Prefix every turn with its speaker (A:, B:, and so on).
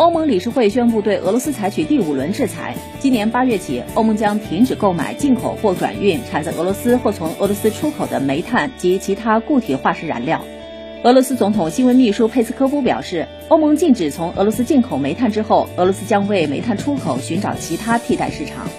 A: 欧盟理事会宣布对俄罗斯采取第五轮制裁。今年八月起欧盟将停止购买进口或转运产自俄罗斯或从俄罗斯出口的煤炭及其他固体化石燃料。俄罗斯总统新闻秘书佩斯科夫表示欧盟禁止从俄罗斯进口煤炭之后俄罗斯将为煤炭出口寻找其他替代市场。